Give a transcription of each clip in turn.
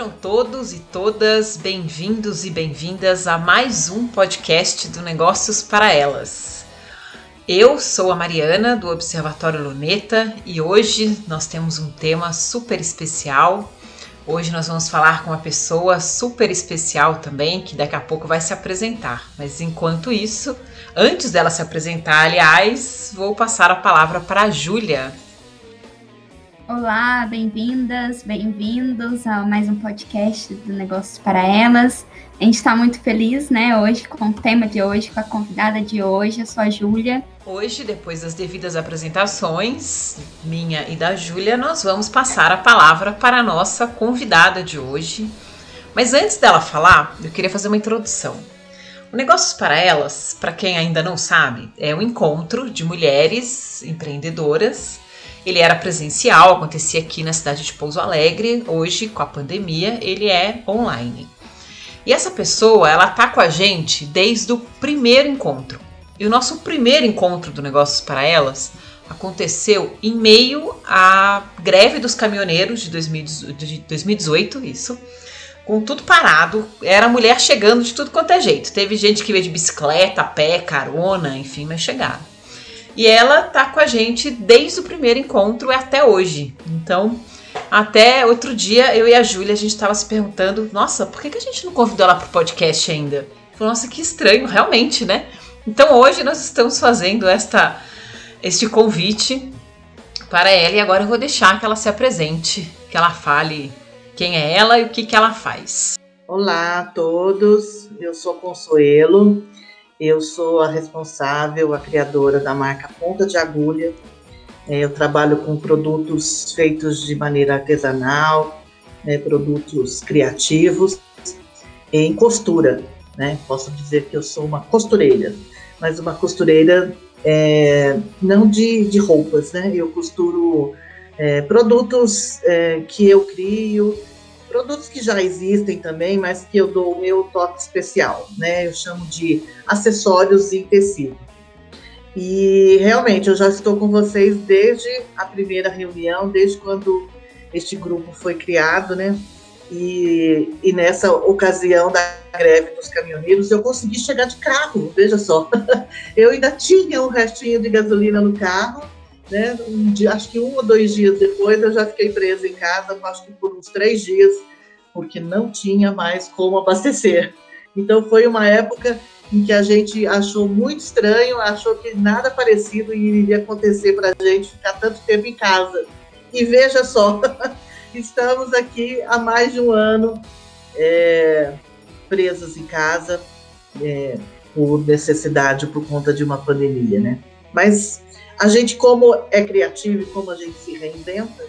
Sejam todos e todas bem-vindos e bem-vindas a mais um podcast do Negócios para Elas. Eu sou a Mariana do Observatório Luneta e hoje nós temos um tema super especial. Hoje nós vamos falar com uma pessoa super especial também, que daqui a pouco vai se apresentar. Mas enquanto isso, antes dela se apresentar, aliás, vou passar a palavra para a Júlia. Olá, bem-vindas, bem-vindos a mais um podcast do Negócios para Elas. A gente está muito feliz, né, hoje com o tema de hoje, com a convidada de hoje, eu sou a Júlia. Hoje, depois das devidas apresentações, minha e da Júlia, nós vamos passar a palavra para a nossa convidada de hoje. Mas antes dela falar, eu queria fazer uma introdução. O Negócios para Elas, para quem ainda não sabe, é um encontro de mulheres empreendedoras ele era presencial, acontecia aqui na cidade de Pouso Alegre. Hoje, com a pandemia, ele é online. E essa pessoa, ela tá com a gente desde o primeiro encontro. E o nosso primeiro encontro do Negócios para Elas aconteceu em meio à greve dos caminhoneiros de 2018, isso. Com tudo parado, era mulher chegando de tudo quanto é jeito. Teve gente que veio de bicicleta, pé, carona, enfim, mas chegaram. E ela tá com a gente desde o primeiro encontro até hoje. Então, até outro dia, eu e a Júlia, a gente tava se perguntando: nossa, por que, que a gente não convidou ela pro podcast ainda? Falei, nossa, que estranho, realmente, né? Então, hoje nós estamos fazendo esta, este convite para ela e agora eu vou deixar que ela se apresente, que ela fale quem é ela e o que, que ela faz. Olá a todos, eu sou Consuelo, eu sou a responsável, a criadora da marca Ponta de Agulha. É, eu trabalho com produtos feitos de maneira artesanal, né, produtos criativos, em costura. Né? Posso dizer que eu sou uma costureira, mas uma costureira é, não de, de, roupas. Né? Eu costuro é, produtos é, que eu crio, produtos que já existem também, mas que eu dou o meu toque especial, né? Eu chamo de acessórios em tecido. E realmente eu já estou com vocês desde a primeira reunião, desde quando este grupo foi criado, né? E, e nessa ocasião da greve dos caminhoneiros, eu consegui chegar de carro, veja só. Eu ainda tinha um restinho de gasolina no carro, né? Um dia, acho que um ou dois dias depois eu já fiquei presa em casa, acho que por uns três dias, porque não tinha mais como abastecer. Então foi uma época em que a gente achou muito estranho, achou que nada parecido iria acontecer para a gente ficar tanto tempo em casa. E veja só, estamos aqui há mais de um ano é, presos em casa é, por necessidade, por conta de uma pandemia, né? Mas a gente, como é criativo e como a gente se reinventa,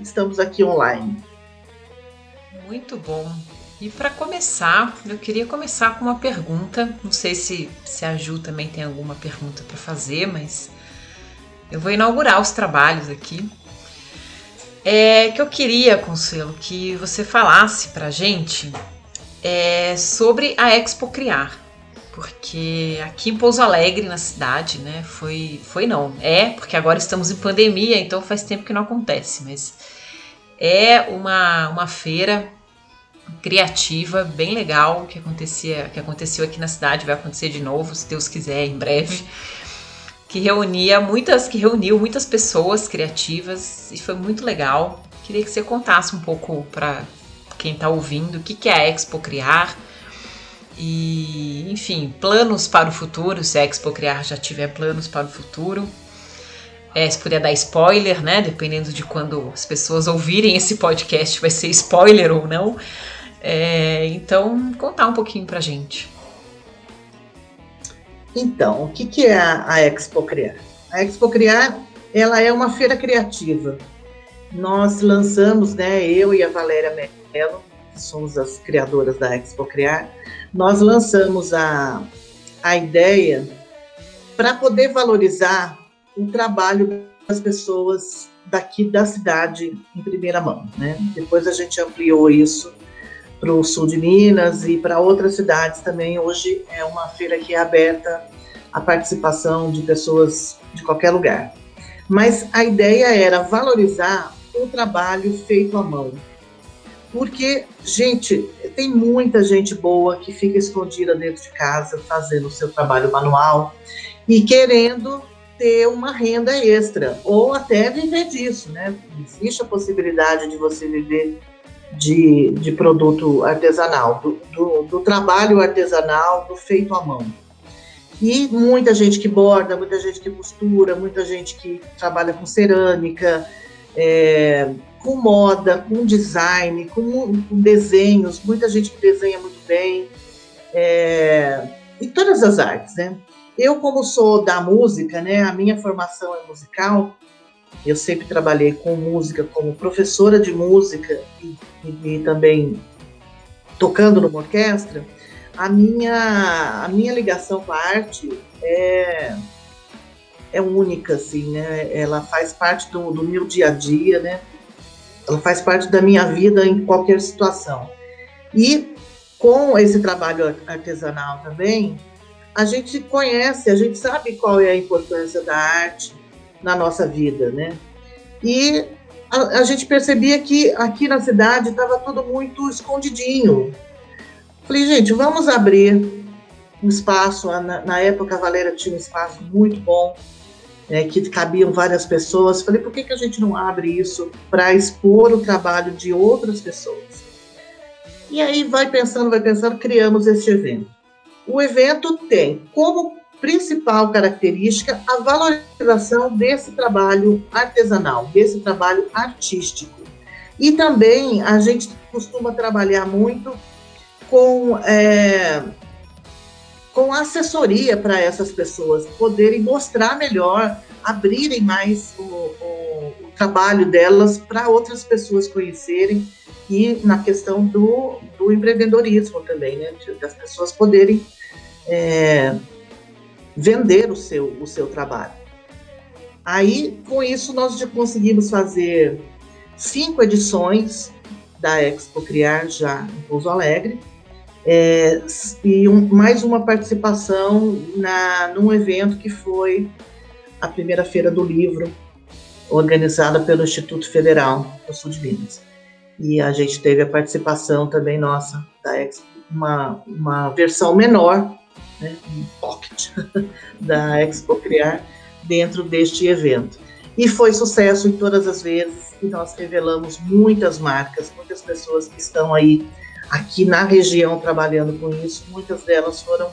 estamos aqui online. Muito bom. E para começar, eu queria começar com uma pergunta. Não sei se, se a Ju também tem alguma pergunta para fazer, mas eu vou inaugurar os trabalhos aqui. É que eu queria, Consuelo, que você falasse para gente é, sobre a Expo Criar porque aqui em Pouso Alegre, na cidade, né, foi, foi não, é, porque agora estamos em pandemia, então faz tempo que não acontece, mas é uma, uma feira criativa, bem legal, que acontecia, que aconteceu aqui na cidade, vai acontecer de novo, se Deus quiser, em breve, que reunia muitas, que reuniu muitas pessoas criativas e foi muito legal. Queria que você contasse um pouco para quem está ouvindo o que, que é a Expo Criar, e, enfim, planos para o futuro, se a Expo Criar já tiver planos para o futuro. É, se puder dar spoiler, né? Dependendo de quando as pessoas ouvirem esse podcast, vai ser spoiler ou não. É, então, contar um pouquinho pra gente. Então, o que, que é a Expo Criar? A Expo Criar, ela é uma feira criativa. Nós lançamos, né, eu e a Valéria Mello, que somos as criadoras da Expo Criar, nós lançamos a, a ideia para poder valorizar o trabalho das pessoas daqui da cidade em primeira mão. Né? Depois a gente ampliou isso para o sul de Minas e para outras cidades também. Hoje é uma feira que é aberta à participação de pessoas de qualquer lugar. Mas a ideia era valorizar o trabalho feito à mão, Porque, gente, tem muita gente boa que fica escondida dentro de casa fazendo o seu trabalho manual e querendo ter uma renda extra ou até viver disso, né? Existe a possibilidade de você viver de, de produto artesanal, do, do, do trabalho artesanal, do feito à mão. E muita gente que borda, muita gente que costura, muita gente que trabalha com cerâmica, é, com moda, com design, com, com, desenhos, muita gente que desenha muito bem, é, e todas as artes, né? Eu, como sou da música, né, a minha formação é musical, eu sempre trabalhei com música como professora de música e, e, e também tocando numa orquestra, a minha, a minha ligação com a arte é, é única, assim, né? Ela faz parte do, do meu dia a dia, né? Ela faz parte da minha vida em qualquer situação. E com esse trabalho artesanal também, a gente conhece, a gente sabe qual é a importância da arte na nossa vida, né? E a, a gente percebia que aqui na cidade estava tudo muito escondidinho, Falei, gente, vamos abrir um espaço. Na, na época, a Valéria tinha um espaço muito bom, é, que cabiam várias pessoas. Falei, por que, que a gente não abre isso para expor o trabalho de outras pessoas? E aí, vai pensando, vai pensando, criamos este evento. O evento tem como principal característica a valorização desse trabalho artesanal, desse trabalho artístico. E também a gente costuma trabalhar muito com, é, com assessoria para essas pessoas poderem mostrar melhor, abrirem mais o, o, o trabalho delas para outras pessoas conhecerem e na questão do, do empreendedorismo também, né, das pessoas poderem é, vender o seu, o seu trabalho. Aí, com isso, nós já conseguimos fazer cinco edições da Expo Criar já em Pouso Alegre, é, e um, mais uma participação na, num evento que foi a primeira feira do livro, organizada pelo Instituto Federal do Sul de Minas. E a gente teve a participação também nossa da Expo, uma, uma versão menor, né, um pocket, da Expo Criar dentro deste evento. E foi sucesso em todas as vezes, e nós revelamos muitas marcas, muitas pessoas que estão aí aqui na região trabalhando com isso, muitas delas foram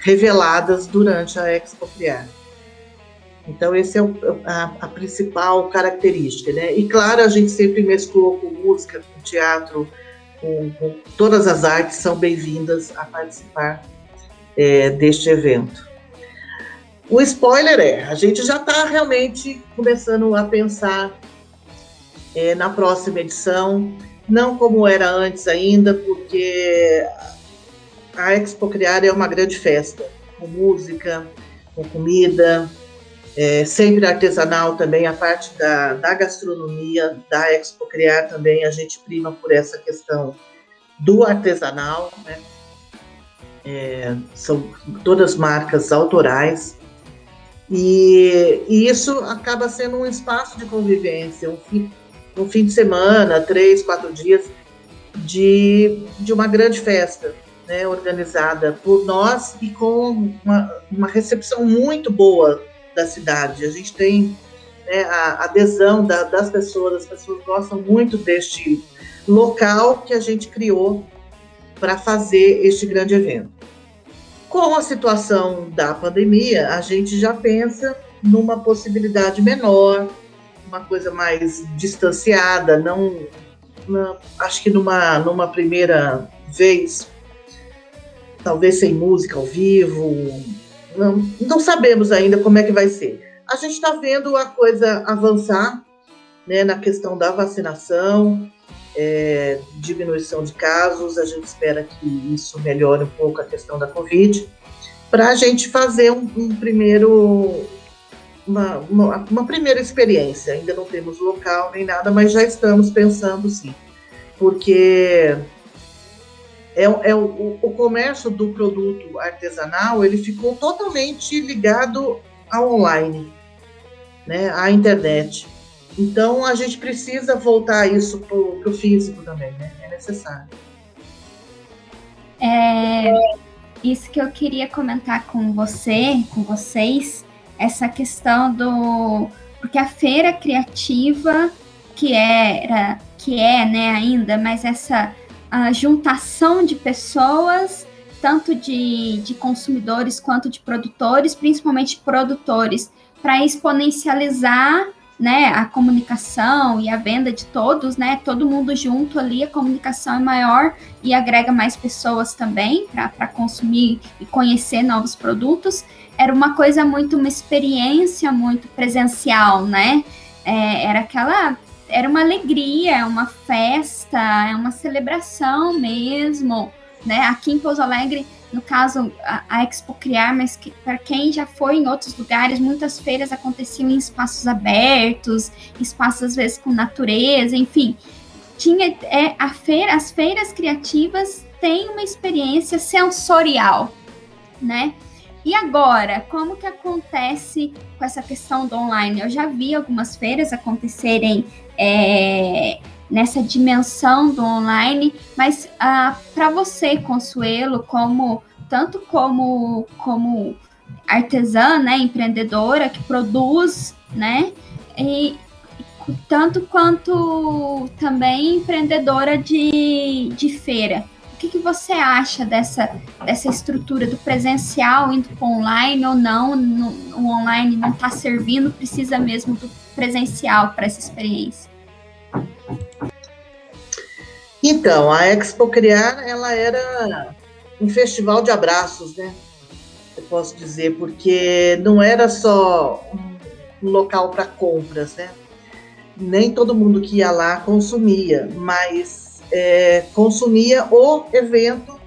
reveladas durante a Expo Criar. Então, essa é a, a, principal característica, né? E claro, a gente sempre mesclou com música, com teatro, com, com todas as artes são bem-vindas a participar é, deste evento. O spoiler é, a gente já está realmente começando a pensar é, na próxima edição, não como era antes ainda, porque a Expo Criar é uma grande festa, com música, com comida, é, sempre artesanal também, a parte da, da gastronomia da Expo Criar também, a gente prima por essa questão do artesanal, né? É, são todas marcas autorais, e, e, isso acaba sendo um espaço de convivência, um, um fim de semana, três, quatro dias de, de uma grande festa, né, organizada por nós e com uma, uma recepção muito boa da cidade. A gente tem né, a adesão da, das pessoas, as pessoas gostam muito deste local que a gente criou para fazer este grande evento. Com a situação da pandemia, a gente já pensa numa possibilidade menor, uma coisa mais distanciada, não, acho que numa, numa primeira vez, talvez sem música ao vivo, não, não sabemos ainda como é que vai ser. A gente está vendo a coisa avançar né, na questão da vacinação, é, diminuição de casos, a gente espera que isso melhore um pouco a questão da Covid, para a gente fazer um, um primeiro uma, uma, uma, primeira experiência. Ainda não temos local nem nada, mas já estamos pensando sim. Porque é, é o, o, comércio do produto artesanal ele ficou totalmente ligado ao online, né, à internet. Então a gente precisa voltar isso para o físico também, né? É necessário. É, isso que eu queria comentar com você, com vocês, essa questão do porque a feira criativa que era que é né ainda mas essa juntação de pessoas tanto de, de consumidores quanto de produtores principalmente produtores para exponencializar né, a comunicação e a venda de todos, né, todo mundo junto ali, a comunicação é maior e agrega mais pessoas também para consumir e conhecer novos produtos. Era uma coisa muito, uma experiência muito presencial, né? É, era aquela, era uma alegria, uma festa, é uma celebração mesmo, né? Aqui em Pouso Alegre no caso, a, a Expo Criar, mas que, para quem já foi em outros lugares, muitas feiras aconteciam em espaços abertos, espaços às vezes com natureza, enfim. Tinha é, a feira, as feiras criativas têm uma experiência sensorial, né? E agora, como que acontece com essa questão do online? Eu já vi algumas feiras acontecerem é, nessa dimensão do online, mas ah, para você, Consuelo, como tanto como como artesã, né, empreendedora que produz, né, e tanto quanto também empreendedora de, de feira. O que, que você acha dessa, dessa estrutura do presencial indo para online ou não? No, o online não está servindo, precisa mesmo do presencial para essa experiência? Então, a Expo Criar, ela era um festival de abraços, né? Eu posso dizer, porque não era só um local para compras, né? Nem todo mundo que ia lá consumia, mas é, consumia o evento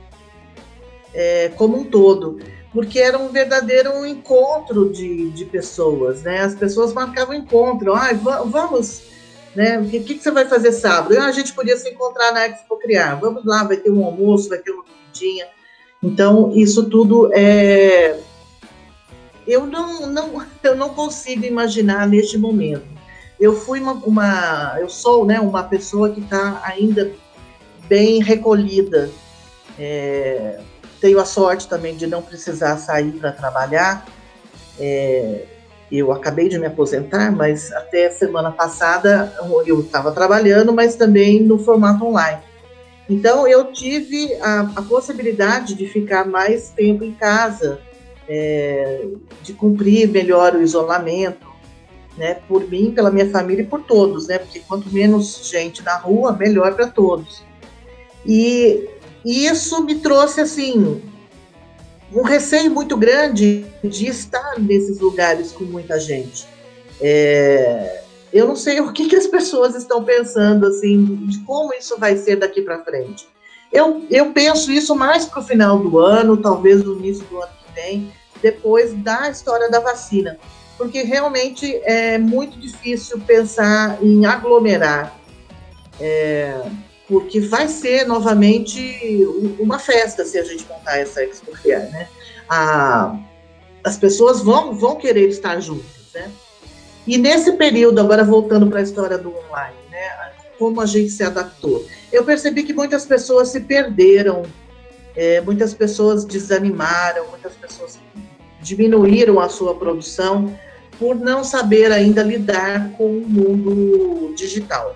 é, como um todo, porque era um verdadeiro encontro de, de pessoas, né? As pessoas marcavam encontro, ah, vamos né? O que, que, você vai fazer sábado? Ah, a gente podia se encontrar na Expo Criar. Vamos lá, vai ter um almoço, vai ter uma comidinha. Então, isso tudo é. Eu não, não, eu não consigo imaginar neste momento. Eu fui uma, uma eu sou, né, uma pessoa que está ainda bem recolhida. É, tenho a sorte também de não precisar sair para trabalhar. É, eu acabei de me aposentar, mas até semana passada eu estava trabalhando, mas também no formato online. Então eu tive a, a possibilidade de ficar mais tempo em casa, é, de cumprir melhor o isolamento, né, por mim, pela minha família e por todos, né, porque quanto menos gente na rua, melhor para todos. E isso me trouxe assim um receio muito grande de estar nesses lugares com muita gente. É, eu não sei o que, que as pessoas estão pensando, assim, de como isso vai ser daqui para frente. Eu, eu penso isso mais para o final do ano, talvez no início do ano que vem, depois da história da vacina, porque realmente é muito difícil pensar em aglomerar. É, porque vai ser novamente uma festa se a gente montar essa Expo né? A, as pessoas vão, vão querer estar juntas, né? E nesse período, agora voltando para a história do online, né? Como a gente se adaptou. Eu percebi que muitas pessoas se perderam, é, muitas pessoas desanimaram, muitas pessoas diminuíram a sua produção por não saber ainda lidar com o mundo digital.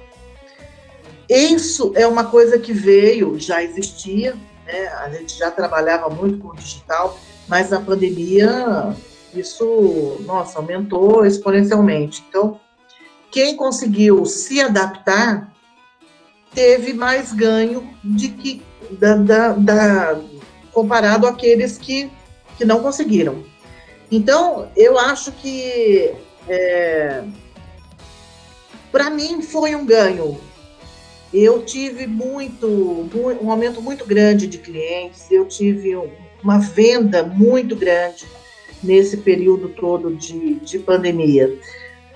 Isso é uma coisa que veio, já existia, né? a gente já trabalhava muito com o digital, mas na pandemia isso, nossa, aumentou exponencialmente. Então, quem conseguiu se adaptar teve mais ganho de que da, da, da, comparado àqueles que, que não conseguiram. Então, eu acho que é, para mim foi um ganho eu tive muito, um aumento muito grande de clientes, eu tive uma venda muito grande nesse período todo de, de pandemia,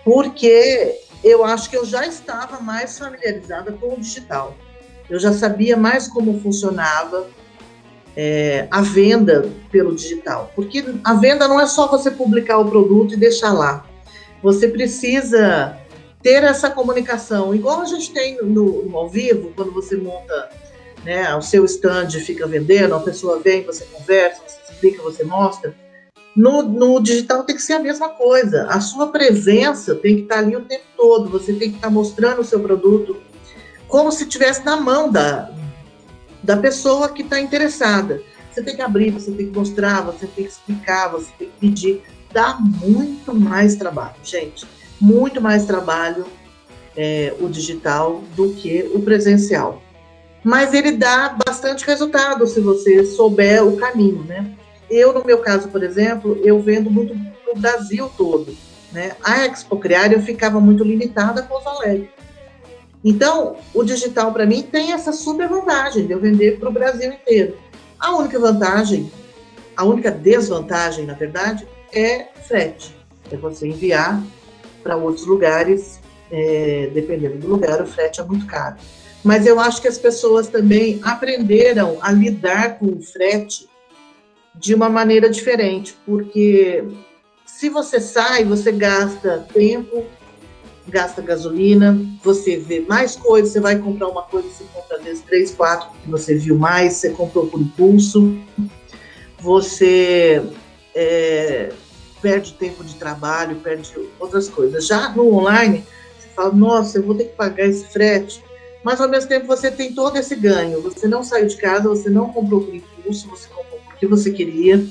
porque eu acho que eu já estava mais familiarizada com o digital. Eu já sabia mais como funcionava é, a venda pelo digital, porque a venda não é só você publicar o produto e deixar lá. Você precisa ter essa comunicação, igual a gente tem no, no ao vivo, quando você monta né, o seu stand, fica vendendo, a pessoa vem, você conversa, você explica, você mostra. No, no, digital tem que ser a mesma coisa. A sua presença tem que estar ali o tempo todo. Você tem que estar mostrando o seu produto como se estivesse na mão da, da pessoa que está interessada. Você tem que abrir, você tem que mostrar, você tem que explicar, você tem que pedir. Dá muito mais trabalho, gente. Muito mais trabalho é, o digital do que o presencial. Mas ele dá bastante resultado se você souber o caminho, né? Eu, no meu caso, por exemplo, eu vendo muito no Brasil todo. Né? A Expo Criar eu ficava muito limitada com os Alegre. Então, o digital para mim tem essa super vantagem de eu vender para o Brasil inteiro. A única vantagem, a única desvantagem, na verdade, é frete. É você enviar para outros lugares, é, dependendo do lugar, o frete é muito caro. Mas eu acho que as pessoas também aprenderam a lidar com o frete de uma maneira diferente, porque se você sai, você gasta tempo, gasta gasolina, você vê mais coisas, você vai comprar uma coisa, você compra às vezes três, quatro, porque você viu mais, você comprou por impulso, você é, perde tempo de trabalho, perde outras coisas. Já no online, você fala, nossa, eu vou ter que pagar esse frete, mas ao mesmo tempo você tem todo esse ganho. Você não saiu de casa, você não comprou por impulso, você comprou porque você queria,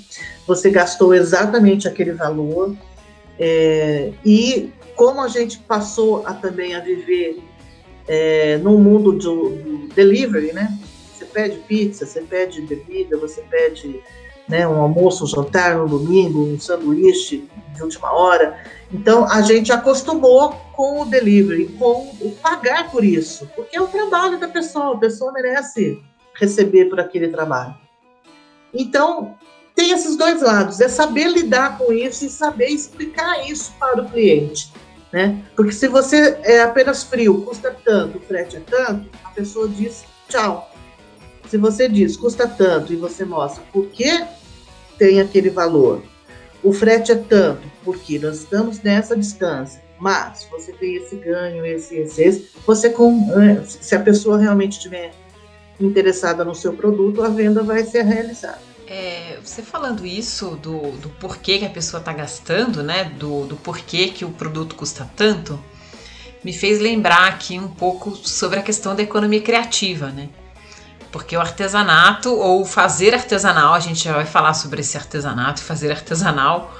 você gastou exatamente aquele valor. É, e como a gente passou a, também a viver é, no mundo do, do, delivery, né? Você pede pizza, você pede bebida, você pede né, um almoço, um jantar no domingo, um sanduíche de última hora. Então a gente acostumou com o delivery, com o pagar por isso, porque é o trabalho da pessoa, a pessoa merece receber por aquele trabalho. Então tem esses dois lados, é saber lidar com isso e saber explicar isso para o cliente. Né? Porque se você é apenas frio, custa tanto, o frete é tanto, a pessoa diz tchau. Se você diz custa tanto e você mostra por que tem aquele valor, o frete é tanto, porque nós estamos nessa distância, mas você tem esse ganho, esse, esse, esse, você com, é, se a pessoa realmente estiver interessada no seu produto, a venda vai ser realizada. É, você falando isso do, do porquê que a pessoa está gastando, né? Do, do porquê que o produto custa tanto, me fez lembrar aqui um pouco sobre a questão da economia criativa, né? Porque o artesanato ou fazer artesanal, a gente já vai falar sobre esse artesanato, fazer artesanal,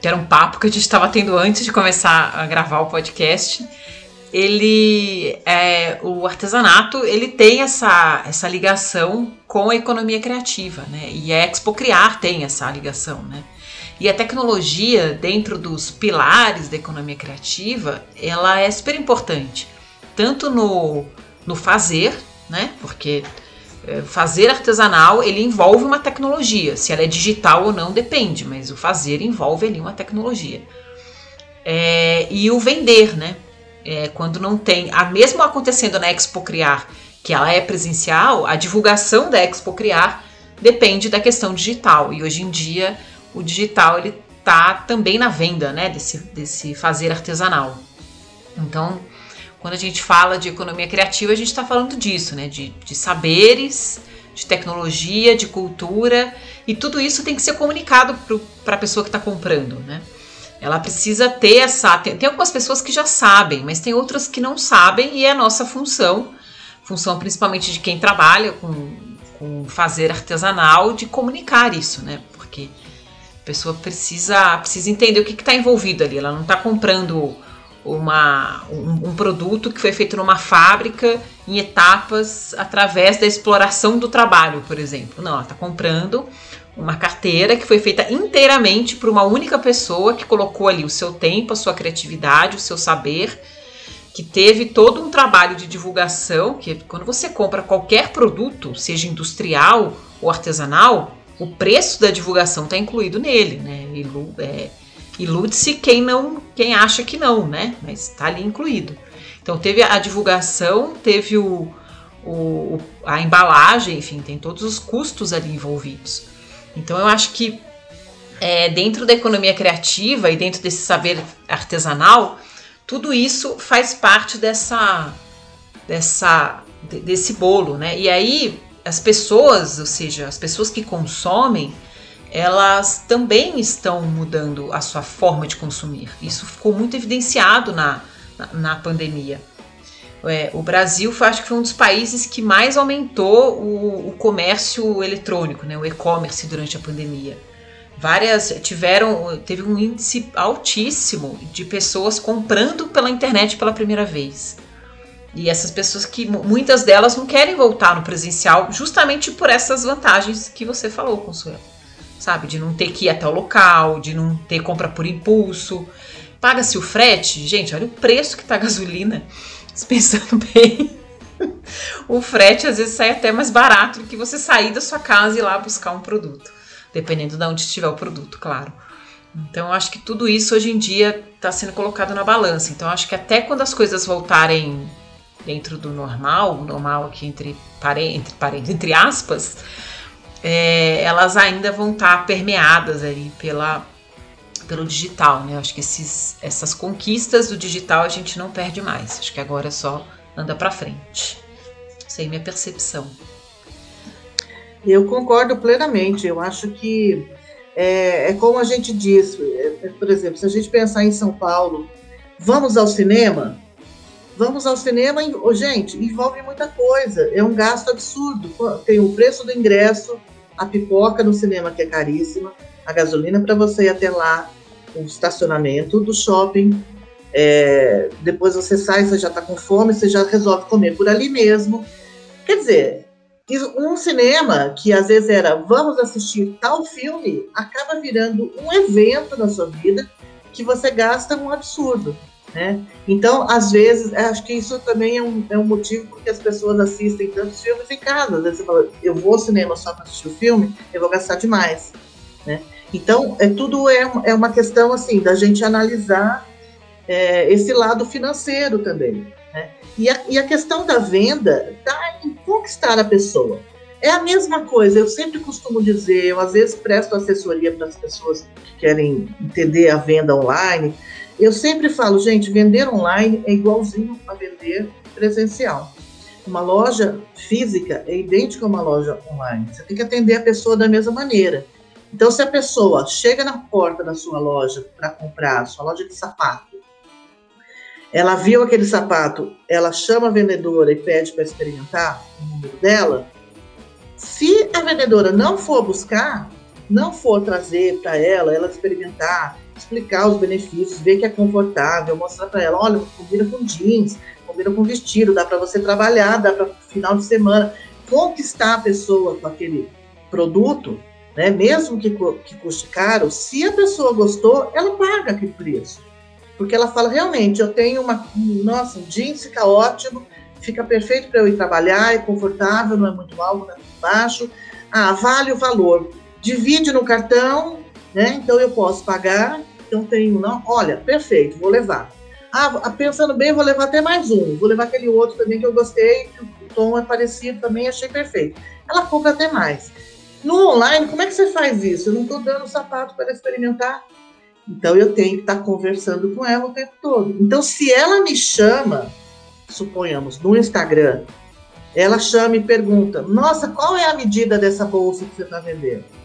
que era um papo que a gente estava tendo antes de começar a gravar o podcast ele é, o artesanato ele tem essa, essa ligação com a economia criativa, né? E a Expo Criar tem essa ligação, né? E a tecnologia dentro dos pilares da economia criativa, ela é super importante, tanto no, no fazer, né? Porque fazer artesanal ele envolve uma tecnologia, se ela é digital ou não depende, mas o fazer envolve ali uma tecnologia. É, e o vender, né? é, quando não tem, a mesmo acontecendo na Expo Criar, que ela é presencial, a divulgação da Expo Criar depende da questão digital. E hoje em dia o digital ele tá também na venda, né, desse, desse fazer artesanal. Então, quando a gente fala de economia criativa, a gente está falando disso, né, de, de saberes, de tecnologia, de cultura, e tudo isso tem que ser comunicado para a pessoa que está comprando, né? Ela precisa ter essa. Tem, tem, algumas pessoas que já sabem, mas tem outras que não sabem, e é a nossa função, função principalmente de quem trabalha com, com fazer artesanal, de comunicar isso, né? Porque a pessoa precisa, precisa entender o que está envolvido ali. Ela não está comprando uma, um, um, produto que foi feito numa fábrica em etapas através da exploração do trabalho, por exemplo. Não, ela está comprando uma carteira que foi feita inteiramente por uma única pessoa que colocou ali o seu tempo, a sua criatividade, o seu saber, que teve todo um trabalho de divulgação, que quando você compra qualquer produto, seja industrial ou artesanal, o preço da divulgação está incluído nele, né? Ilu, é, ilude-se quem não, quem acha que não, né? Mas está ali incluído. Então teve a divulgação, teve o, o, a embalagem, enfim, tem todos os custos ali envolvidos. Então eu acho que é, dentro da economia criativa e dentro desse saber artesanal, tudo isso faz parte dessa, dessa desse bolo, né? E aí as pessoas, ou seja, as pessoas que consomem, elas também estão mudando a sua forma de consumir. Isso ficou muito evidenciado na, na, na pandemia. É, o Brasil foi, acho que foi um dos países que mais aumentou o, o comércio eletrônico, né, o e-commerce durante a pandemia. Várias tiveram, teve um índice altíssimo de pessoas comprando pela internet pela primeira vez. E essas pessoas que muitas delas não querem voltar no presencial justamente por essas vantagens que você falou, Consuelo. Sabe, de não ter que ir até o local, de não ter compra por impulso. Paga-se o frete, gente, olha o preço que tá a gasolina. Pensando bem, o frete às vezes sai até mais barato do que você sair da sua casa e ir lá buscar um produto, dependendo de onde estiver o produto, claro. Então, eu acho que tudo isso hoje em dia está sendo colocado na balança. Então, eu acho que até quando as coisas voltarem dentro do normal, normal aqui entre entre, entre aspas, é, elas ainda vão estar tá permeadas ali pela, pelo digital, né? Acho que esses, essas conquistas do digital a gente não perde mais. Acho que agora só anda para frente. Essa aí é minha percepção. Eu concordo plenamente. Eu acho que é, é como a gente diz, é, é, por exemplo, se a gente pensar em São Paulo, vamos ao cinema? Vamos ao cinema, gente, envolve muita coisa. É um gasto absurdo. Tem o preço do ingresso, a pipoca no cinema que é caríssima, a gasolina para você ir até lá, o estacionamento do shopping. É, depois você sai, você já está com fome, você já resolve comer por ali mesmo. Quer dizer, um cinema que às vezes era vamos assistir tal filme, acaba virando um evento na sua vida que você gasta um absurdo. Né? Então, às vezes, acho que isso também é um, é um motivo porque as pessoas assistem tantos filmes em casa. Às vezes você fala, eu vou ao cinema só para assistir o filme, eu vou gastar demais. Né? Então, é, tudo é, é uma questão assim da gente analisar é, esse lado financeiro também. Né? E, a, e a questão da venda está em conquistar a pessoa. É a mesma coisa, eu sempre costumo dizer, eu às vezes presto assessoria para as pessoas que querem entender a venda online. Eu sempre falo, gente, vender online é igualzinho a vender presencial. Uma loja física é idêntica a uma loja online. Você tem que atender a pessoa da mesma maneira. Então, se a pessoa chega na porta da sua loja para comprar, sua loja de sapato, ela viu aquele sapato, ela chama a vendedora e pede para experimentar o número dela. Se a vendedora não for buscar, não for trazer para ela, ela experimentar, explicar os benefícios, ver que é confortável, mostrar para ela, olha, combina com jeans, combina com vestido, dá para você trabalhar, dá para final de semana, conquistar a pessoa com aquele produto, né? Mesmo que, que custe caro, se a pessoa gostou, ela paga aquele preço. Porque ela fala, realmente, eu tenho uma. Nossa, um jeans fica ótimo, fica perfeito para eu ir trabalhar, é confortável, não é muito alto, não é muito baixo. Ah, vale o valor. Divide no cartão, né? Então eu posso pagar. Então tenho, não, olha, perfeito, vou levar. Ah, pensando bem, vou levar até mais um. Vou levar aquele outro também que eu gostei, que o tom é parecido também, achei perfeito. Ela compra até mais. No online, como é que você faz isso? Eu não estou dando sapato para experimentar. Então eu tenho que estar tá conversando com ela o tempo todo. Então, se ela me chama, suponhamos, no Instagram, ela chama e pergunta: Nossa, qual é a medida dessa bolsa que você está vendendo?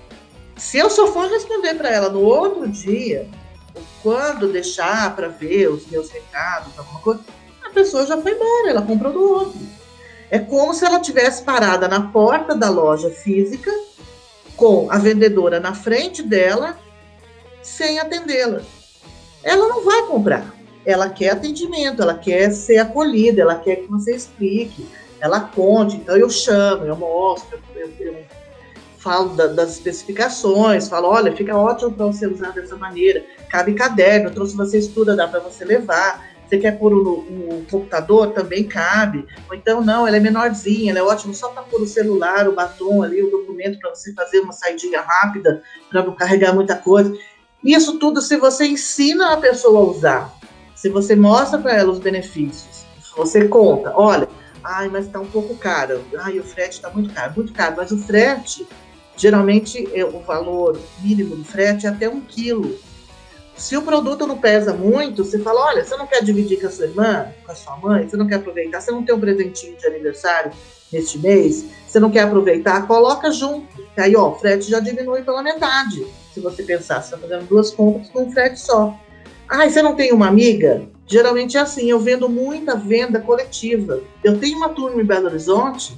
Se eu só for responder para ela no outro dia, quando deixar para ver os meus recados, alguma coisa, a pessoa já foi embora, ela comprou do outro. É como se ela tivesse parada na porta da loja física com a vendedora na frente dela, sem atendê-la. Ela não vai comprar. Ela quer atendimento, ela quer ser acolhida, ela quer que você explique, ela conte. Então eu chamo, eu mostro, eu, eu falo da, das especificações, falo, olha, fica ótimo para você usar dessa maneira. Cabe caderno, trouxe você estuda, dá para você levar. Você quer pôr o, o, computador? Também cabe. Ou então, não, ela é menorzinha, ela é ótima só para pôr o celular, o batom ali, o documento, para você fazer uma saidinha rápida, para não carregar muita coisa. Isso tudo se você ensina a pessoa a usar, se você mostra para ela os benefícios, se você conta, olha, ai, mas está um pouco caro, ai, o frete está muito caro, muito caro, mas o frete, geralmente, é, o valor mínimo do frete é até um quilo Se o produto não pesa muito, você fala: olha, você não quer dividir com a sua irmã, com a sua mãe, você não quer aproveitar, você não tem um presentinho de aniversário neste mês, você não quer aproveitar, coloca junto. Aí, ó, o frete já diminui pela metade. Se você pensar, você está fazendo duas compras com um frete só. Ah, você não tem uma amiga? Geralmente é assim, eu vendo muita venda coletiva. Eu tenho uma turma em Belo Horizonte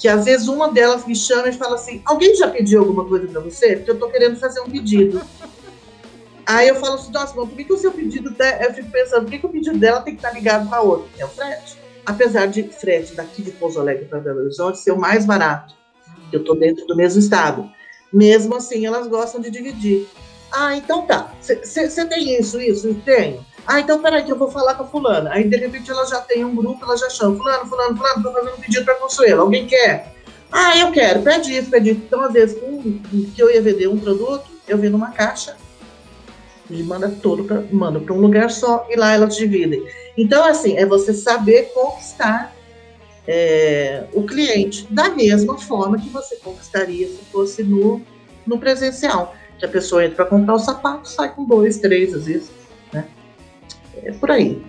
que às vezes uma delas me chama e fala assim: alguém já pediu alguma coisa para você? Porque eu estou querendo fazer um pedido. Aí eu falo assim, nossa, mas por que, que o seu pedido dela, eu fico pensando, por que, que o pedido dela tem que estar ligado com a outra? É o frete. Apesar de frete daqui de Pouso Alegre para Belo Horizonte ser o mais barato, eu estou dentro do mesmo estado. Mesmo assim, elas gostam de dividir. Ah, então tá. Você tem isso, isso? Tenho. Ah, então peraí que eu vou falar com a fulana. Aí, de repente, ela já tem um grupo, ela já chama. Fulano, fulano, fulano, tô fazendo um pedido para Consuelo. Alguém quer? Ah, eu quero. Pede isso, pede isso. Então, às vezes, um, que eu ia vender um produto, eu vendo uma caixa e manda todo para manda para um lugar só e lá elas dividem. Então, assim, é você saber conquistar é, o cliente da mesma forma que você conquistaria se fosse no, no presencial. Que a pessoa entra para comprar o sapato, sai com dois, três, às vezes. Né? É por aí.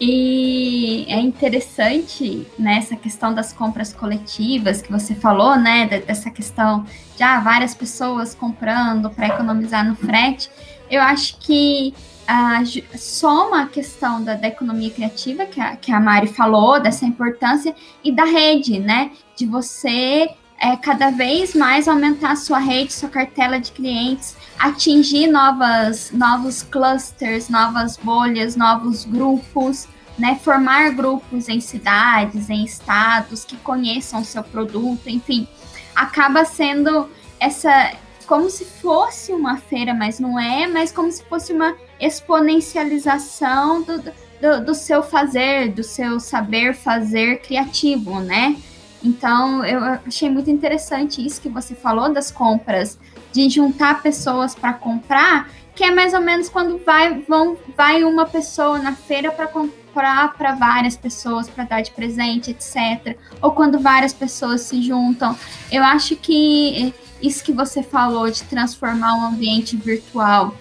E é interessante nessa né, questão das compras coletivas que você falou, né? Dessa questão de ah, várias pessoas comprando para economizar no frete. Eu acho que ah, soma a questão da, da economia criativa, que a, que a Mari falou, dessa importância, e da rede, né? De você é, cada vez mais aumentar sua rede, sua cartela de clientes, atingir novas, novos clusters, novas bolhas, novos grupos, né? Formar grupos em cidades, em estados que conheçam o seu produto, enfim, acaba sendo essa como se fosse uma feira, mas não é, mas como se fosse uma exponencialização do, do, do seu fazer, do seu saber fazer criativo, né? Então, eu achei muito interessante isso que você falou das compras, de juntar pessoas para comprar, que é mais ou menos quando vai, vão, vai uma pessoa na feira para comprar para várias pessoas, para dar de presente, etc. Ou quando várias pessoas se juntam. Eu acho que isso que você falou de transformar um ambiente virtual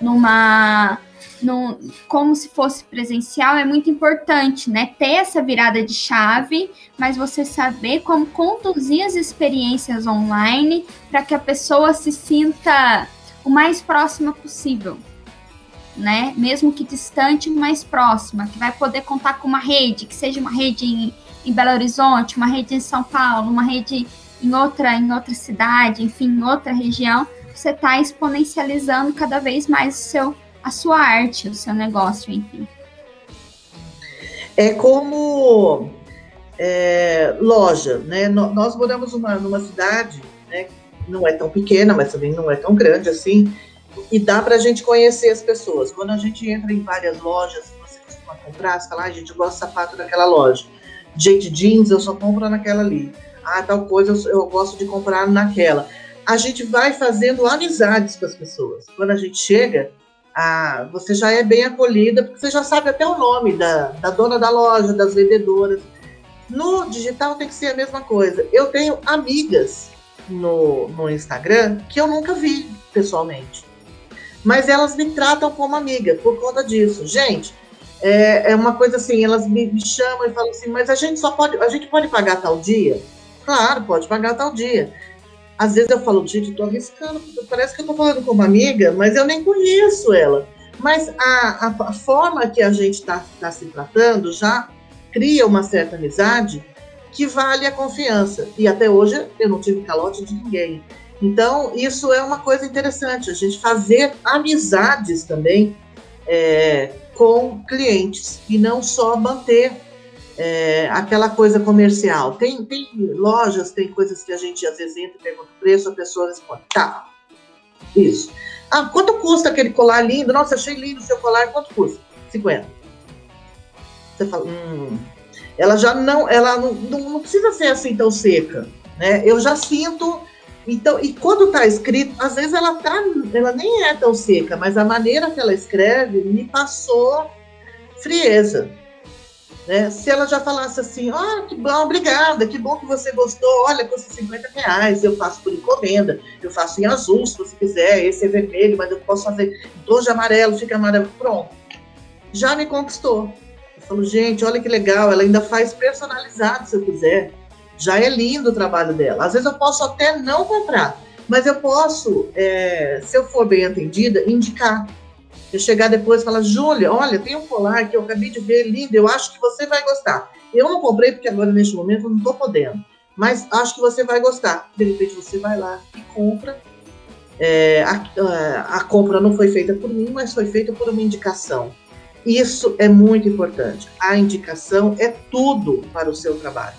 numa no, como se fosse presencial é muito importante, né? Ter essa virada de chave, mas você saber como conduzir as experiências online para que a pessoa se sinta o mais próxima possível, né? Mesmo que distante, mais próxima, que vai poder contar com uma rede, que seja uma rede em, em Belo Horizonte, uma rede em São Paulo, uma rede em outra, em outra cidade, enfim, em outra região, você está exponencializando cada vez mais o seu a sua arte, o seu negócio, enfim. É como é, loja, né? Nós moramos numa, numa cidade, né? Não é tão pequena, mas também não é tão grande assim. E dá para a gente conhecer as pessoas. Quando a gente entra em várias lojas, você costuma comprar, você fala, ah, gente, eu gosto de sapato daquela loja. Gente, jeans, eu só compro naquela ali. Ah, tal coisa eu, eu gosto de comprar naquela. A gente vai fazendo amizades com as pessoas. Quando a gente chega, ah, você já é bem acolhida, porque você já sabe até o nome da, da dona da loja, das vendedoras. No digital tem que ser a mesma coisa. Eu tenho amigas no, no Instagram que eu nunca vi pessoalmente. Mas elas me tratam como amiga por conta disso. Gente, é, é uma coisa assim, elas me, me, chamam e falam assim, mas a gente só pode, a gente pode pagar tal dia? Claro, pode pagar tal dia. Às vezes eu falo, gente, eu tô arriscando, parece que eu tô falando com uma amiga, mas eu nem conheço ela. Mas a, a, a forma que a gente está tá se tratando já cria uma certa amizade que vale a confiança. E até hoje eu não tive calote de ninguém. Então, isso é uma coisa interessante, a gente fazer amizades também é, com clientes e não só manter é, aquela coisa comercial. Tem, tem lojas, tem coisas que a gente às vezes entra pergunta o preço, a pessoa responde, tá, isso. Ah, quanto custa aquele colar lindo? Nossa, achei lindo o seu colar, quanto custa? 50. Você fala, hum, ela já não, ela não, não, precisa ser assim tão seca, né? Eu já sinto, então, e quando está escrito, às vezes ela tá, ela nem é tão seca, mas a maneira que ela escreve me passou frieza. Né? Se ela já falasse assim, ah, que bom, obrigada, que bom que você gostou, olha, custa 50 reais, eu faço por encomenda, eu faço em azul, se você quiser, esse é vermelho, mas eu posso fazer dois de amarelo, fica amarelo, pronto. Já me conquistou. Eu falo, gente, olha que legal, ela ainda faz personalizado se eu quiser. Já é lindo o trabalho dela. Às vezes eu posso até não comprar, mas eu posso, é, se eu for bem atendida, indicar eu chegar depois e falar, Júlia, olha, tem um colar que eu acabei de ver, lindo, eu acho que você vai gostar. Eu não comprei porque agora, neste momento, eu não estou podendo. Mas acho que você vai gostar. De repente, você vai lá e compra. É, a, a, compra não foi feita por mim, mas foi feita por uma indicação. Isso é muito importante. A indicação é tudo para o seu trabalho.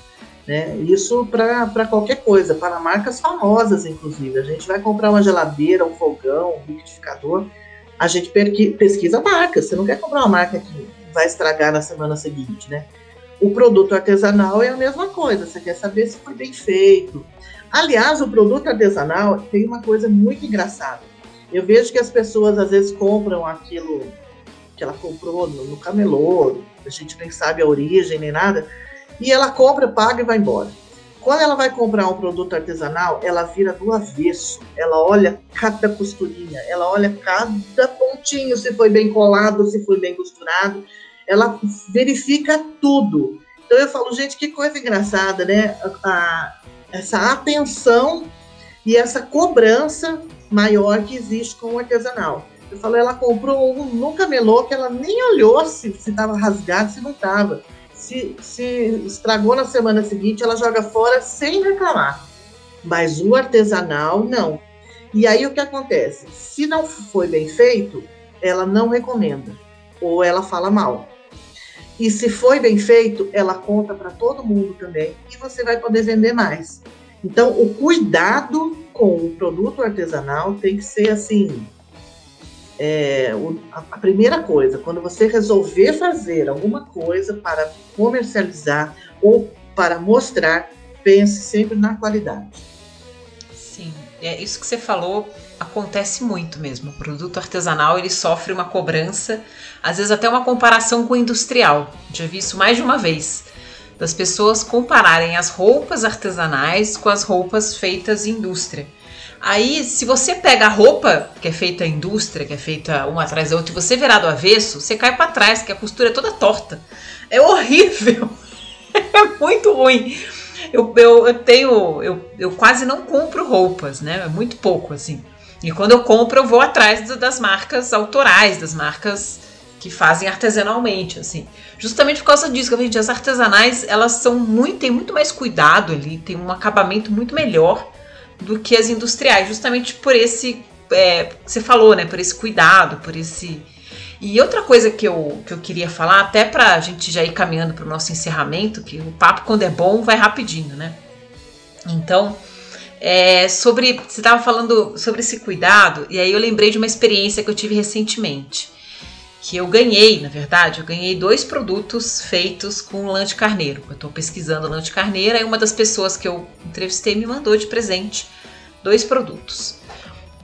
Né? Isso para qualquer coisa, para marcas famosas, inclusive. A gente vai comprar uma geladeira, um fogão, um liquidificador a gente pesquisa marcas. Você não quer comprar uma marca que vai estragar na semana seguinte, né? O produto artesanal é a mesma coisa. Você quer saber se foi bem feito. Aliás, o produto artesanal tem uma coisa muito engraçada. Eu vejo que as pessoas às vezes compram aquilo que ela comprou no, no camelô, a gente nem sabe a origem nem nada, e ela compra, paga e vai embora. Quando ela vai comprar um produto artesanal, ela vira do avesso. Ela olha cada costurinha, ela olha cada pontinho, se foi bem colado, se foi bem costurado. Ela verifica tudo. Então eu falo, gente, que coisa engraçada, né? A, a, essa atenção e essa cobrança maior que existe com o artesanal. Eu falo, ela comprou um no camelô que ela nem olhou se estava rasgado, se não estava se, se estragou na semana seguinte, ela joga fora sem reclamar. Mas o artesanal, não. E aí o que acontece? Se não foi bem feito, ela não recomenda. Ou ela fala mal. E se foi bem feito, ela conta para todo mundo também. E você vai poder vender mais. Então, o cuidado com o produto artesanal tem que ser assim é, o, a, primeira coisa, quando você resolver fazer alguma coisa para comercializar ou para mostrar, pense sempre na qualidade. Sim, é isso que você falou acontece muito mesmo. O produto artesanal ele sofre uma cobrança, às vezes até uma comparação com o industrial. Já vi isso mais de uma vez. Das pessoas compararem as roupas artesanais com as roupas feitas em indústria. Aí, se você pega a roupa que é feita em indústria, que é feita uma atrás da outra, e você virar do avesso, você cai para trás, que a costura é toda torta. É horrível. é muito ruim. Eu, eu, eu tenho. Eu, eu quase não compro roupas, né? É muito pouco, assim. E quando eu compro, eu vou atrás das marcas autorais, das marcas que fazem artesanalmente, assim. Justamente por causa disso, que vejo, as artesanais, elas são muito, tem muito mais cuidado ali, tem um acabamento muito melhor do que as industriais, justamente por esse é, que você falou, né? Por esse cuidado, por esse. E outra coisa que eu, que eu queria falar, até para a gente já ir caminhando para o nosso encerramento, que o papo, quando é bom, vai rapidinho, né? Então, é, sobre. Você estava falando sobre esse cuidado, e aí eu lembrei de uma experiência que eu tive recentemente que eu ganhei, na verdade, eu ganhei dois produtos feitos com lã de carneiro. Eu estou pesquisando lã de carneiro e uma das pessoas que eu entrevistei me mandou de presente dois produtos.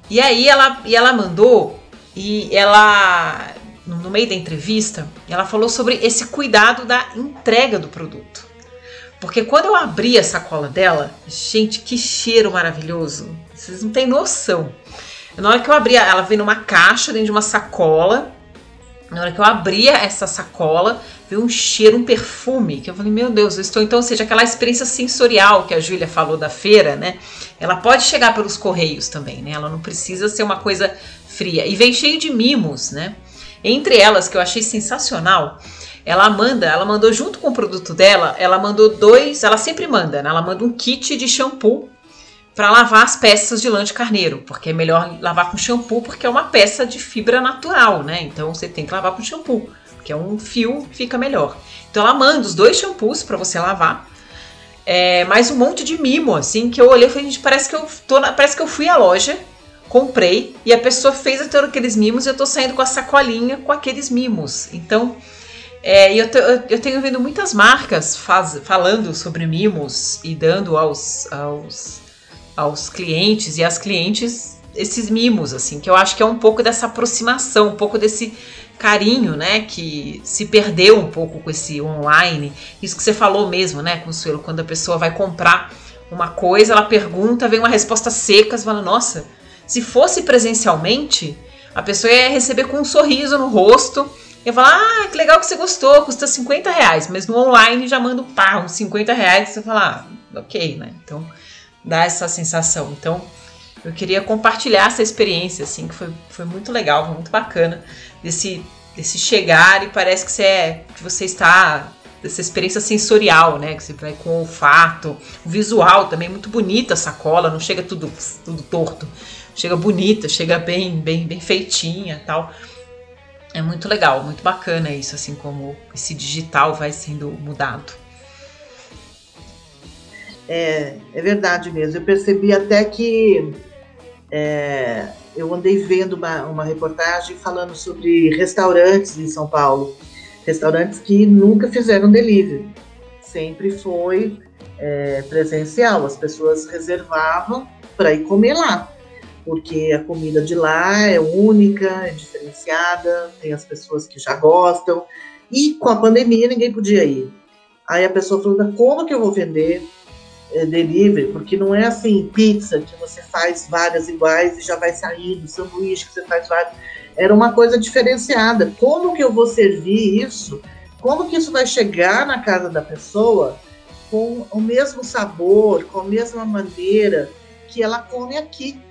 E aí ela, e ela mandou e ela no meio da entrevista, ela falou sobre esse cuidado da entrega do produto. Porque quando eu abri a sacola dela, gente, que cheiro maravilhoso. Vocês não têm noção. Na hora que eu abri, ela veio numa caixa dentro de uma sacola na hora que eu abria essa sacola, veio um cheiro, um perfume, que eu falei, meu Deus, eu estou então, ou seja, aquela experiência sensorial que a Júlia falou da feira, né? Ela pode chegar pelos correios também, né? Ela não precisa ser uma coisa fria. E vem cheio de mimos, né? Entre elas, que eu achei sensacional, ela manda, ela mandou junto com o produto dela, ela mandou dois, ela sempre manda, né? Ela manda um kit de shampoo para lavar as peças de lã de carneiro, porque é melhor lavar com shampoo, porque é uma peça de fibra natural, né? Então você tem que lavar com shampoo, porque é um fio fica melhor. Então ela manda os dois shampoos para você lavar. É, mais um monte de mimo, assim, que eu olhei e falei, gente, parece que eu tô na, parece que eu fui à loja, comprei e a pessoa fez até aqueles mimos e eu tô saindo com a sacolinha com aqueles mimos. Então, é, eu, eu, eu, tenho vendo muitas marcas faz, falando sobre mimos e dando aos, aos aos clientes e às clientes esses mimos, assim, que eu acho que é um pouco dessa aproximação, um pouco desse carinho, né, que se perdeu um pouco com esse online. Isso que você falou mesmo, né, Consuelo, quando a pessoa vai comprar uma coisa, ela pergunta, vem uma resposta seca, você fala, nossa, se fosse presencialmente, a pessoa ia receber com um sorriso no rosto, ia falar, ah, que legal que você gostou, custa 50 reais, mas no online já manda um pá, uns 50 reais, você fala, ah, ok, né, então dá essa sensação, então eu queria compartilhar essa experiência, assim, que foi, foi muito legal, foi muito bacana, desse, desse chegar e parece que você, é, que você está dessa experiência sensorial, né? Que você vai com o olfato, o visual também muito bonita a sacola, não chega tudo tudo torto, chega bonita, chega bem bem bem feitinha, tal. É muito legal, muito bacana isso, assim como esse digital vai sendo mudado. É, é verdade mesmo. Eu percebi até que é, eu andei vendo uma, uma reportagem falando sobre restaurantes em São Paulo, restaurantes que nunca fizeram delivery, sempre foi é, presencial, as pessoas reservavam para ir comer lá, porque a comida de lá é única, é diferenciada, tem as pessoas que já gostam, e com a pandemia ninguém podia ir. Aí a pessoa falou, como que eu vou vender é, delivery, porque não é assim pizza que você faz várias iguais e já vai saindo, sanduíche que você faz vários. Era uma coisa diferenciada. Como que eu vou servir isso? Como que isso vai chegar na casa da pessoa com o mesmo sabor, com a mesma maneira que ela come aqui?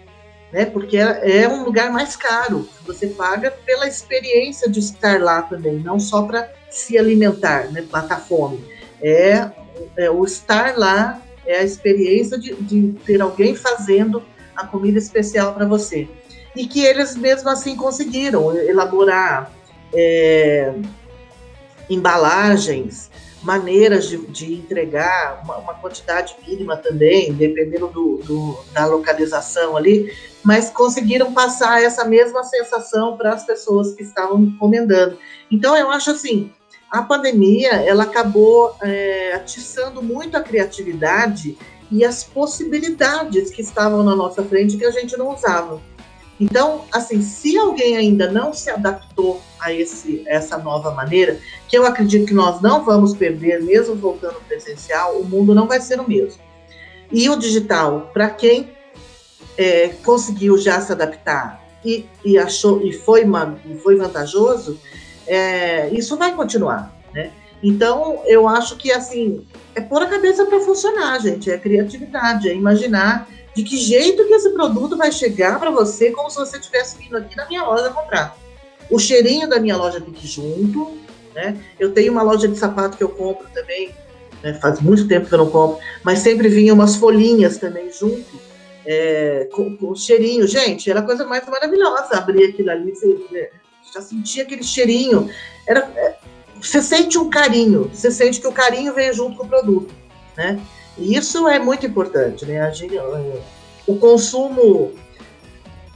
Né? Porque é, é um lugar mais caro. Você paga pela experiência de estar lá também, não só para se alimentar, né? matar fome. É, é o estar lá é a experiência de, de ter alguém fazendo a comida especial para você. E que eles mesmo assim conseguiram elaborar é, embalagens, maneiras de, de entregar, uma, uma, quantidade mínima também, dependendo do, do, da localização ali, mas conseguiram passar essa mesma sensação para as pessoas que estavam encomendando. Então eu acho assim, a pandemia ela acabou é, atiçando muito a criatividade e as possibilidades que estavam na nossa frente que a gente não usava. Então, assim, se alguém ainda não se adaptou a esse, essa nova maneira, que eu acredito que nós não vamos perder, mesmo voltando presencial, o mundo não vai ser o mesmo. E o digital, para quem é, conseguiu já se adaptar e, e achou e foi, uma, foi vantajoso, é, isso vai continuar, né? Então, eu acho que, assim, é pôr a cabeça para funcionar, gente, é criatividade, é imaginar de que jeito que esse produto vai chegar para você, como se você estivesse vindo aqui na minha loja comprar. O cheirinho da minha loja fique junto, né? Eu tenho uma loja de sapato que eu compro também, né? faz muito tempo que eu não compro, mas sempre vinha umas folhinhas também junto, é, com, com cheirinho. Gente, era a coisa mais maravilhosa abrir aquilo ali, você, né? Já sentia aquele cheirinho. Era, é, você sente um carinho, você sente que o carinho vem junto com o produto, né? E isso é muito importante, né? O consumo,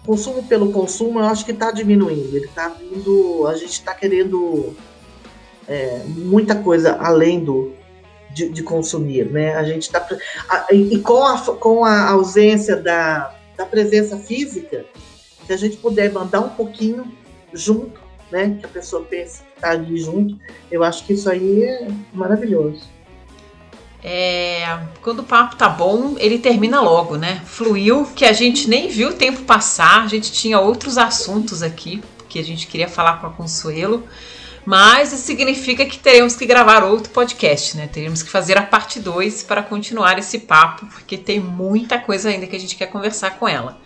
consumo pelo consumo, eu acho que está diminuindo. Ele está vindo, a gente está querendo é, muita coisa além do de, de, consumir, né? A gente está e com a, com a ausência da, da presença física, se a gente puder mandar um pouquinho junto, né? Que a pessoa pensa que está ali junto. Eu acho que isso aí é maravilhoso. É, quando o papo tá bom, ele termina logo, né? Fluiu, que a gente nem viu o tempo passar, a gente tinha outros assuntos aqui que a gente queria falar com a Consuelo, mas isso significa que teremos que gravar outro podcast, né? Teremos que fazer a parte 2 para continuar esse papo, porque tem muita coisa ainda que a gente quer conversar com ela.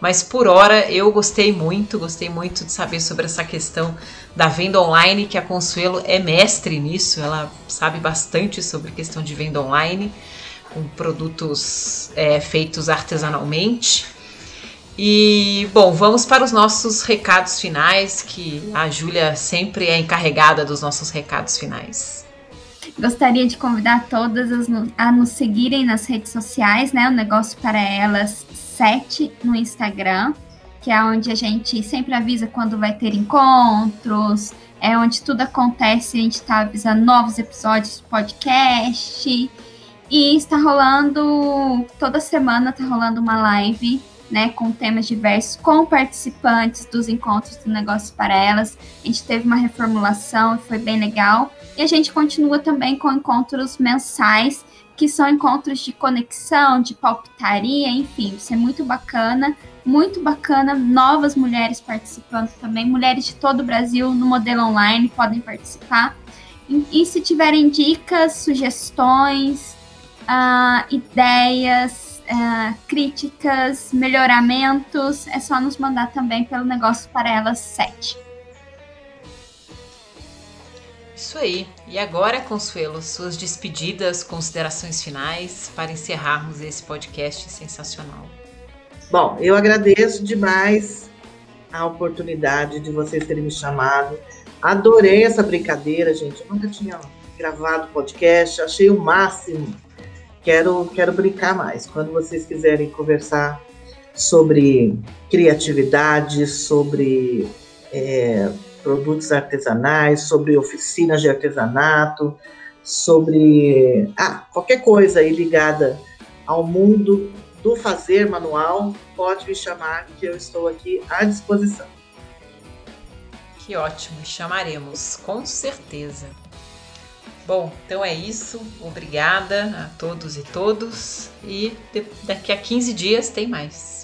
Mas por hora eu gostei muito, gostei muito de saber sobre essa questão da venda online, que a Consuelo é mestre nisso, ela sabe bastante sobre questão de venda online, com produtos é, feitos artesanalmente. E, bom, vamos para os nossos recados finais, que a Júlia sempre é encarregada dos nossos recados finais. Gostaria de convidar todas a nos seguirem nas redes sociais, né? O Negócio para Elas 7 no Instagram, que é onde a gente sempre avisa quando vai ter encontros, é onde tudo acontece, a gente está avisando novos episódios de podcast. E está rolando, toda semana está rolando uma live né, com temas diversos, com participantes dos encontros do Negócio para Elas. A gente teve uma reformulação foi bem legal. E a gente continua também com encontros mensais, que são encontros de conexão, de palpitaria, enfim, isso é muito bacana. Muito bacana, novas mulheres participando também, mulheres de todo o Brasil no modelo online podem participar. E, e se tiverem dicas, sugestões, uh, ideias, uh, críticas, melhoramentos, é só nos mandar também pelo negócio para elas 7. Isso aí. E agora, Consuelo, suas despedidas, considerações finais para encerrarmos esse podcast sensacional. Bom, eu agradeço demais a oportunidade de vocês terem me chamado. Adorei essa brincadeira, gente. Eu nunca tinha gravado podcast, achei o máximo quero, quero brincar mais. Quando vocês quiserem conversar sobre criatividade, sobre é, produtos artesanais, sobre oficinas de artesanato, sobre ah, qualquer coisa aí ligada ao mundo do fazer manual, pode me chamar que eu estou aqui à disposição. Que ótimo, chamaremos, com certeza. Bom, então é isso. Obrigada a todos e todos. E daqui a 15 dias tem mais.